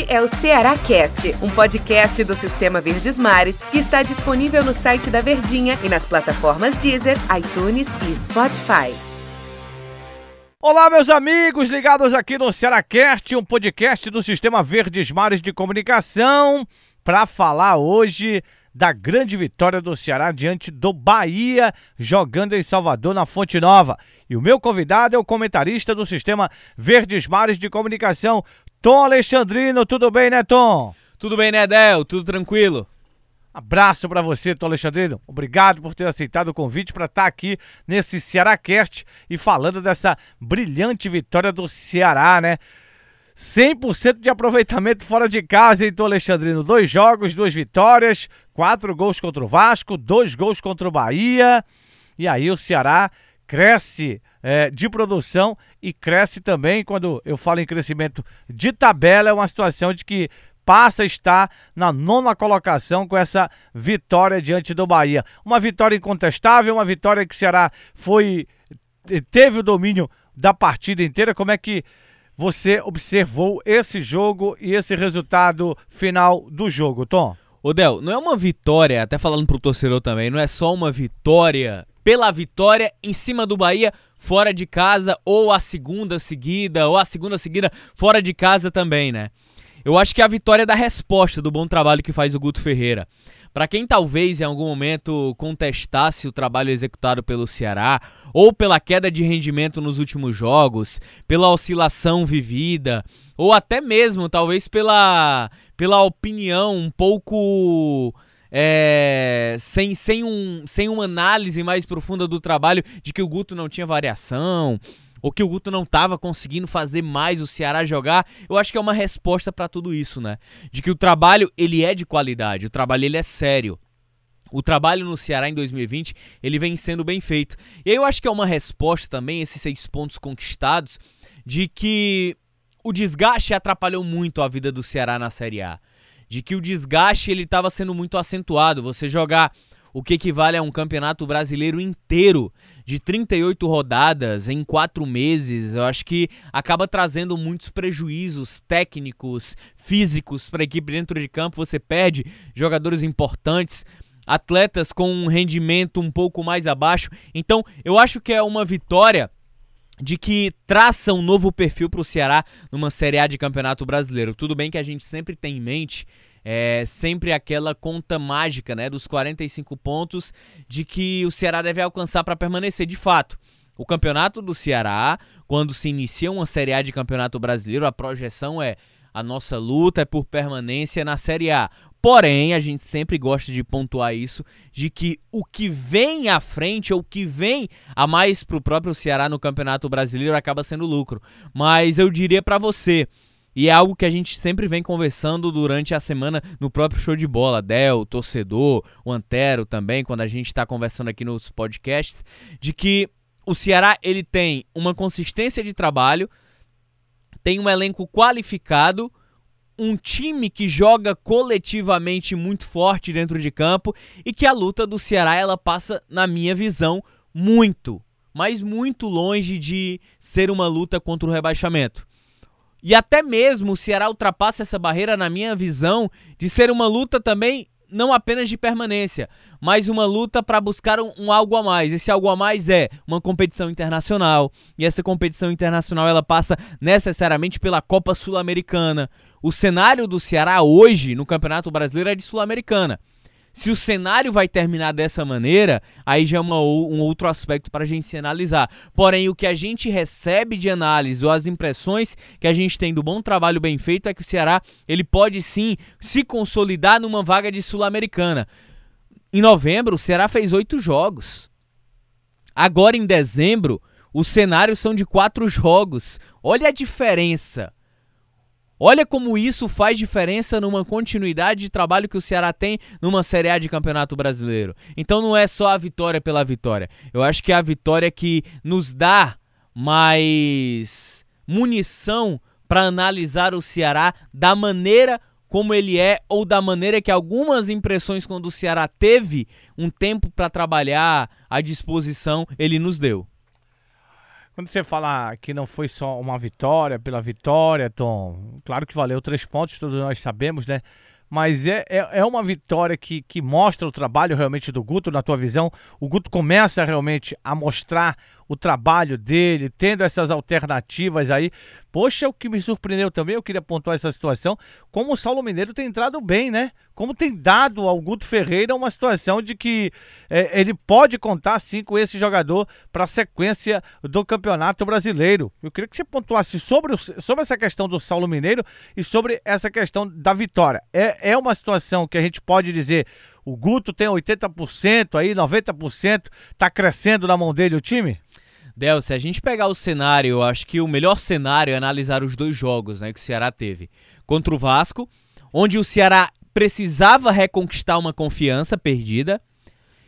Este é o Ceará Cast, um podcast do Sistema Verdes Mares que está disponível no site da Verdinha e nas plataformas Deezer, iTunes e Spotify. Olá, meus amigos, ligados aqui no Cearacast, um podcast do Sistema Verdes Mares de Comunicação, para falar hoje da grande vitória do Ceará diante do Bahia, jogando em Salvador, na Fonte Nova. E o meu convidado é o comentarista do Sistema Verdes Mares de Comunicação, Tom Alexandrino. Tudo bem, né, Tom? Tudo bem, né, Del? Tudo tranquilo? Abraço para você, Tom Alexandrino. Obrigado por ter aceitado o convite para estar tá aqui nesse Cearácast e falando dessa brilhante vitória do Ceará, né? 100% de aproveitamento fora de casa, hein, Tom Alexandrino? Dois jogos, duas vitórias, quatro gols contra o Vasco, dois gols contra o Bahia. E aí o Ceará cresce é, de produção e cresce também, quando eu falo em crescimento de tabela, é uma situação de que passa a estar na nona colocação com essa vitória diante do Bahia. Uma vitória incontestável, uma vitória que o Ceará foi teve o domínio da partida inteira. Como é que você observou esse jogo e esse resultado final do jogo, Tom? Odel, não é uma vitória, até falando pro torcedor também, não é só uma vitória pela vitória em cima do Bahia fora de casa ou a segunda seguida ou a segunda seguida fora de casa também, né? Eu acho que é a vitória da resposta do bom trabalho que faz o Guto Ferreira. Para quem talvez em algum momento contestasse o trabalho executado pelo Ceará, ou pela queda de rendimento nos últimos jogos, pela oscilação vivida, ou até mesmo talvez pela, pela opinião um pouco é, sem, sem, um, sem uma análise mais profunda do trabalho de que o Guto não tinha variação, ou que o Guto não estava conseguindo fazer mais o Ceará jogar, eu acho que é uma resposta para tudo isso, né? De que o trabalho ele é de qualidade, o trabalho ele é sério. O trabalho no Ceará em 2020 ele vem sendo bem feito. E aí eu acho que é uma resposta também esses seis pontos conquistados de que o desgaste atrapalhou muito a vida do Ceará na Série A de que o desgaste ele estava sendo muito acentuado. Você jogar o que equivale a um campeonato brasileiro inteiro de 38 rodadas em quatro meses, eu acho que acaba trazendo muitos prejuízos técnicos, físicos para a equipe dentro de campo. Você perde jogadores importantes, atletas com um rendimento um pouco mais abaixo. Então, eu acho que é uma vitória de que traça um novo perfil para o Ceará numa Série A de Campeonato Brasileiro. Tudo bem que a gente sempre tem em mente é sempre aquela conta mágica, né, dos 45 pontos de que o Ceará deve alcançar para permanecer de fato. O campeonato do Ceará, quando se inicia uma Série A de Campeonato Brasileiro, a projeção é a nossa luta é por permanência na Série A. Porém, a gente sempre gosta de pontuar isso, de que o que vem à frente, ou o que vem a mais para o próprio Ceará no Campeonato Brasileiro, acaba sendo lucro. Mas eu diria para você, e é algo que a gente sempre vem conversando durante a semana no próprio show de bola, Del, torcedor, o Antero também, quando a gente está conversando aqui nos podcasts, de que o Ceará ele tem uma consistência de trabalho, tem um elenco qualificado, um time que joga coletivamente muito forte dentro de campo e que a luta do Ceará ela passa, na minha visão, muito, mas muito longe de ser uma luta contra o rebaixamento. E até mesmo o Ceará ultrapassa essa barreira, na minha visão, de ser uma luta também não apenas de permanência, mas uma luta para buscar um, um, algo a mais. Esse algo a mais é uma competição internacional, e essa competição internacional ela passa necessariamente pela Copa Sul-Americana. O cenário do Ceará hoje no Campeonato Brasileiro é de Sul-Americana. Se o cenário vai terminar dessa maneira, aí já é uma, um outro aspecto para a gente se analisar. Porém, o que a gente recebe de análise ou as impressões que a gente tem do bom trabalho bem feito é que o Ceará ele pode sim se consolidar numa vaga de Sul-Americana. Em novembro, o Ceará fez oito jogos. Agora, em dezembro, os cenários são de quatro jogos. Olha a diferença. Olha como isso faz diferença numa continuidade de trabalho que o Ceará tem numa Série A de Campeonato Brasileiro. Então não é só a vitória pela vitória. Eu acho que é a vitória que nos dá mais munição para analisar o Ceará da maneira como ele é ou da maneira que algumas impressões quando o Ceará teve um tempo para trabalhar à disposição, ele nos deu. Quando você fala que não foi só uma vitória pela vitória, Tom, claro que valeu três pontos, todos nós sabemos, né? Mas é, é, é uma vitória que, que mostra o trabalho realmente do Guto, na tua visão. O Guto começa realmente a mostrar o trabalho dele, tendo essas alternativas aí. Poxa, o que me surpreendeu também, eu queria pontuar essa situação, como o Saulo Mineiro tem entrado bem, né? Como tem dado ao Guto Ferreira uma situação de que é, ele pode contar sim com esse jogador para a sequência do Campeonato Brasileiro. Eu queria que você pontuasse sobre, o, sobre essa questão do Saulo Mineiro e sobre essa questão da vitória. É, é uma situação que a gente pode dizer o Guto tem 80% aí, 90%, tá crescendo na mão dele o time? Del, se a gente pegar o cenário, eu acho que o melhor cenário é analisar os dois jogos né, que o Ceará teve. Contra o Vasco, onde o Ceará precisava reconquistar uma confiança perdida,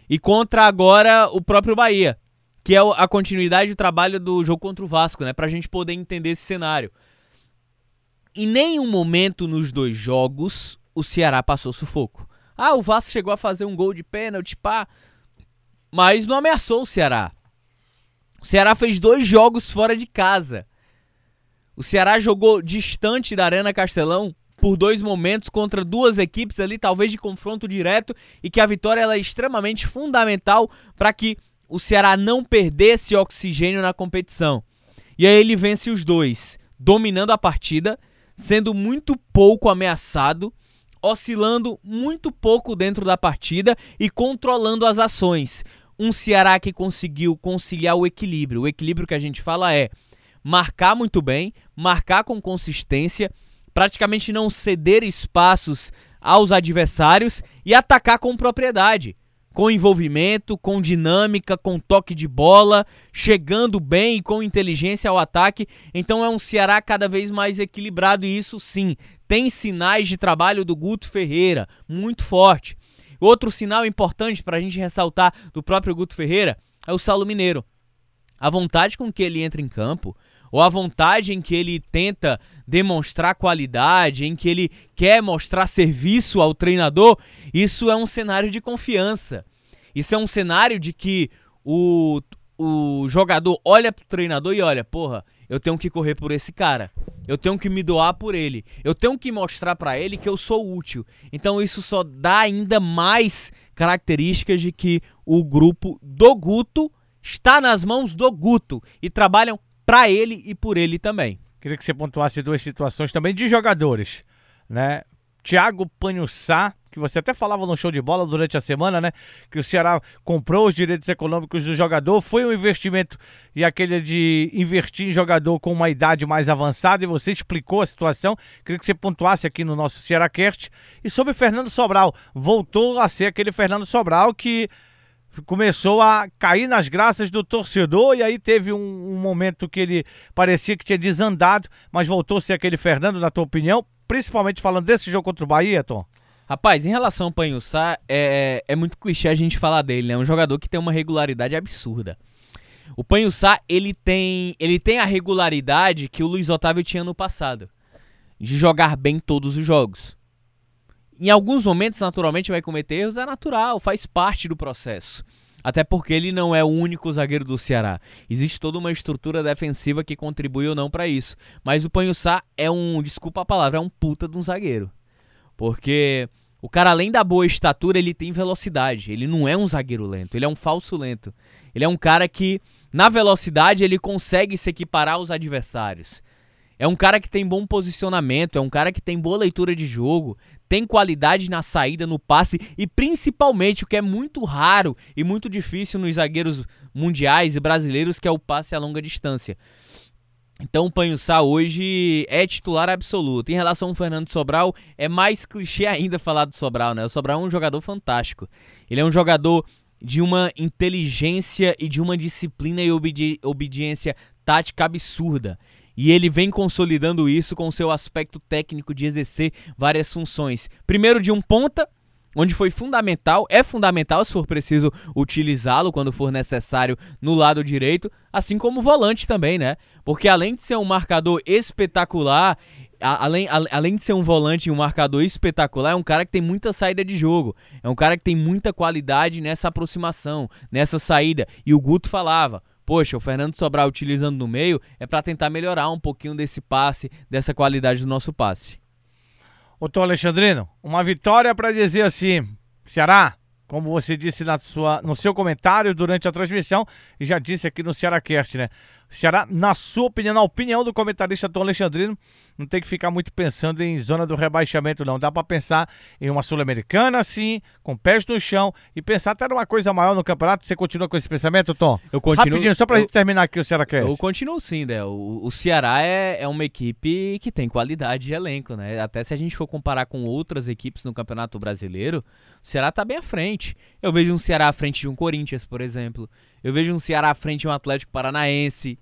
e contra agora o próprio Bahia, que é a continuidade do trabalho do jogo contra o Vasco, né? Pra gente poder entender esse cenário. Em nenhum momento nos dois jogos o Ceará passou sufoco. Ah, o Vasco chegou a fazer um gol de pênalti, pá. Mas não ameaçou o Ceará. O Ceará fez dois jogos fora de casa. O Ceará jogou distante da Arena Castelão por dois momentos contra duas equipes ali, talvez de confronto direto, e que a vitória ela é extremamente fundamental para que o Ceará não perdesse oxigênio na competição. E aí ele vence os dois, dominando a partida, sendo muito pouco ameaçado oscilando muito pouco dentro da partida e controlando as ações. Um Ceará que conseguiu conciliar o equilíbrio. O equilíbrio que a gente fala é marcar muito bem, marcar com consistência, praticamente não ceder espaços aos adversários e atacar com propriedade com envolvimento, com dinâmica, com toque de bola, chegando bem e com inteligência ao ataque. Então é um Ceará cada vez mais equilibrado e isso sim tem sinais de trabalho do Guto Ferreira muito forte. Outro sinal importante para a gente ressaltar do próprio Guto Ferreira é o Saulo Mineiro. A vontade com que ele entra em campo, ou a vontade em que ele tenta demonstrar qualidade, em que ele quer mostrar serviço ao treinador, isso é um cenário de confiança. Isso é um cenário de que o, o jogador olha pro treinador e olha, porra, eu tenho que correr por esse cara. Eu tenho que me doar por ele. Eu tenho que mostrar para ele que eu sou útil. Então isso só dá ainda mais características de que o grupo do Guto está nas mãos do Guto e trabalham para ele e por ele também. Queria que você pontuasse duas situações também de jogadores, né? Thiago Panhussá, que você até falava no show de bola durante a semana, né? Que o Ceará comprou os direitos econômicos do jogador, foi um investimento e aquele de investir em jogador com uma idade mais avançada, e você explicou a situação. Queria que você pontuasse aqui no nosso Ceará Cast. E sobre Fernando Sobral, voltou a ser aquele Fernando Sobral que começou a cair nas graças do torcedor e aí teve um, um, momento que ele parecia que tinha desandado, mas voltou a ser aquele Fernando, na tua opinião, principalmente falando desse jogo contra o Bahia, Tom? Rapaz, em relação ao Panhussá, é, é muito clichê a gente falar dele, né? É um jogador que tem uma regularidade absurda. O Panhussá, ele tem, ele tem a regularidade que o Luiz Otávio tinha no passado, de jogar bem todos os jogos. Em alguns momentos, naturalmente, vai cometer erros, é natural, faz parte do processo. Até porque ele não é o único zagueiro do Ceará. Existe toda uma estrutura defensiva que contribui ou não para isso. Mas o Panhussá é um, desculpa a palavra, é um puta de um zagueiro. Porque o cara, além da boa estatura, ele tem velocidade. Ele não é um zagueiro lento, ele é um falso lento. Ele é um cara que, na velocidade, ele consegue se equiparar aos adversários. É um cara que tem bom posicionamento, é um cara que tem boa leitura de jogo, tem qualidade na saída, no passe e principalmente o que é muito raro e muito difícil nos zagueiros mundiais e brasileiros, que é o passe a longa distância. Então o Panhussá hoje é titular absoluto. Em relação ao Fernando Sobral, é mais clichê ainda falar do Sobral, né? O Sobral é um jogador fantástico. Ele é um jogador de uma inteligência e de uma disciplina e obedi obediência tática absurda. E ele vem consolidando isso com seu aspecto técnico de exercer várias funções. Primeiro de um ponta, onde foi fundamental, é fundamental se for preciso utilizá-lo quando for necessário no lado direito, assim como o volante também, né? Porque além de ser um marcador espetacular, além, além de ser um volante e um marcador espetacular, é um cara que tem muita saída de jogo, é um cara que tem muita qualidade nessa aproximação, nessa saída. E o Guto falava, poxa, o Fernando Sobral utilizando no meio é para tentar melhorar um pouquinho desse passe, dessa qualidade do nosso passe. Ô Alexandrino, uma vitória para dizer assim, Ceará, como você disse na sua, no seu comentário durante a transmissão e já disse aqui no Ceará Cast, né? Ceará, na sua opinião, na opinião do comentarista Tom Alexandrino, não tem que ficar muito pensando em zona do rebaixamento, não. Dá para pensar em uma Sul-Americana, assim, com pés no chão, e pensar até numa coisa maior no campeonato. Você continua com esse pensamento, Tom? Eu continuo. Rapidinho, só pra eu, gente terminar aqui o Ceará Cast. Eu continuo sim, né? O, o Ceará é, é uma equipe que tem qualidade de elenco, né? Até se a gente for comparar com outras equipes no Campeonato Brasileiro, o Ceará tá bem à frente. Eu vejo um Ceará à frente de um Corinthians, por exemplo. Eu vejo um Ceará à frente de um Atlético Paranaense.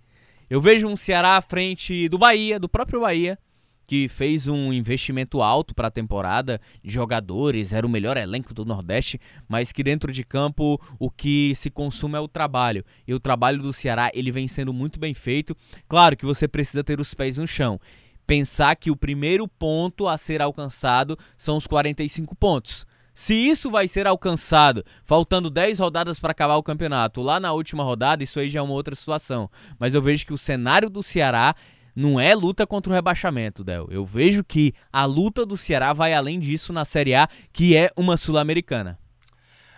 Eu vejo um Ceará à frente do Bahia, do próprio Bahia, que fez um investimento alto para a temporada de jogadores, era o melhor elenco do Nordeste, mas que dentro de campo o que se consome é o trabalho. E o trabalho do Ceará, ele vem sendo muito bem feito. Claro que você precisa ter os pés no chão. Pensar que o primeiro ponto a ser alcançado são os 45 pontos. Se isso vai ser alcançado faltando 10 rodadas para acabar o campeonato, lá na última rodada, isso aí já é uma outra situação. Mas eu vejo que o cenário do Ceará não é luta contra o rebaixamento, Del. Eu vejo que a luta do Ceará vai além disso na Série A, que é uma sul-americana.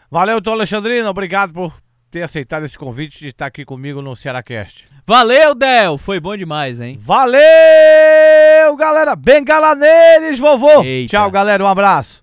Valeu, Tom Alexandrino. Obrigado por ter aceitado esse convite de estar aqui comigo no Cearacast. Valeu, Del! Foi bom demais, hein? Valeu, galera! Bengala neles, vovô! Eita. Tchau, galera. Um abraço.